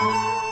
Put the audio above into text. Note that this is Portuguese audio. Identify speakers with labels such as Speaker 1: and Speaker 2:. Speaker 1: Música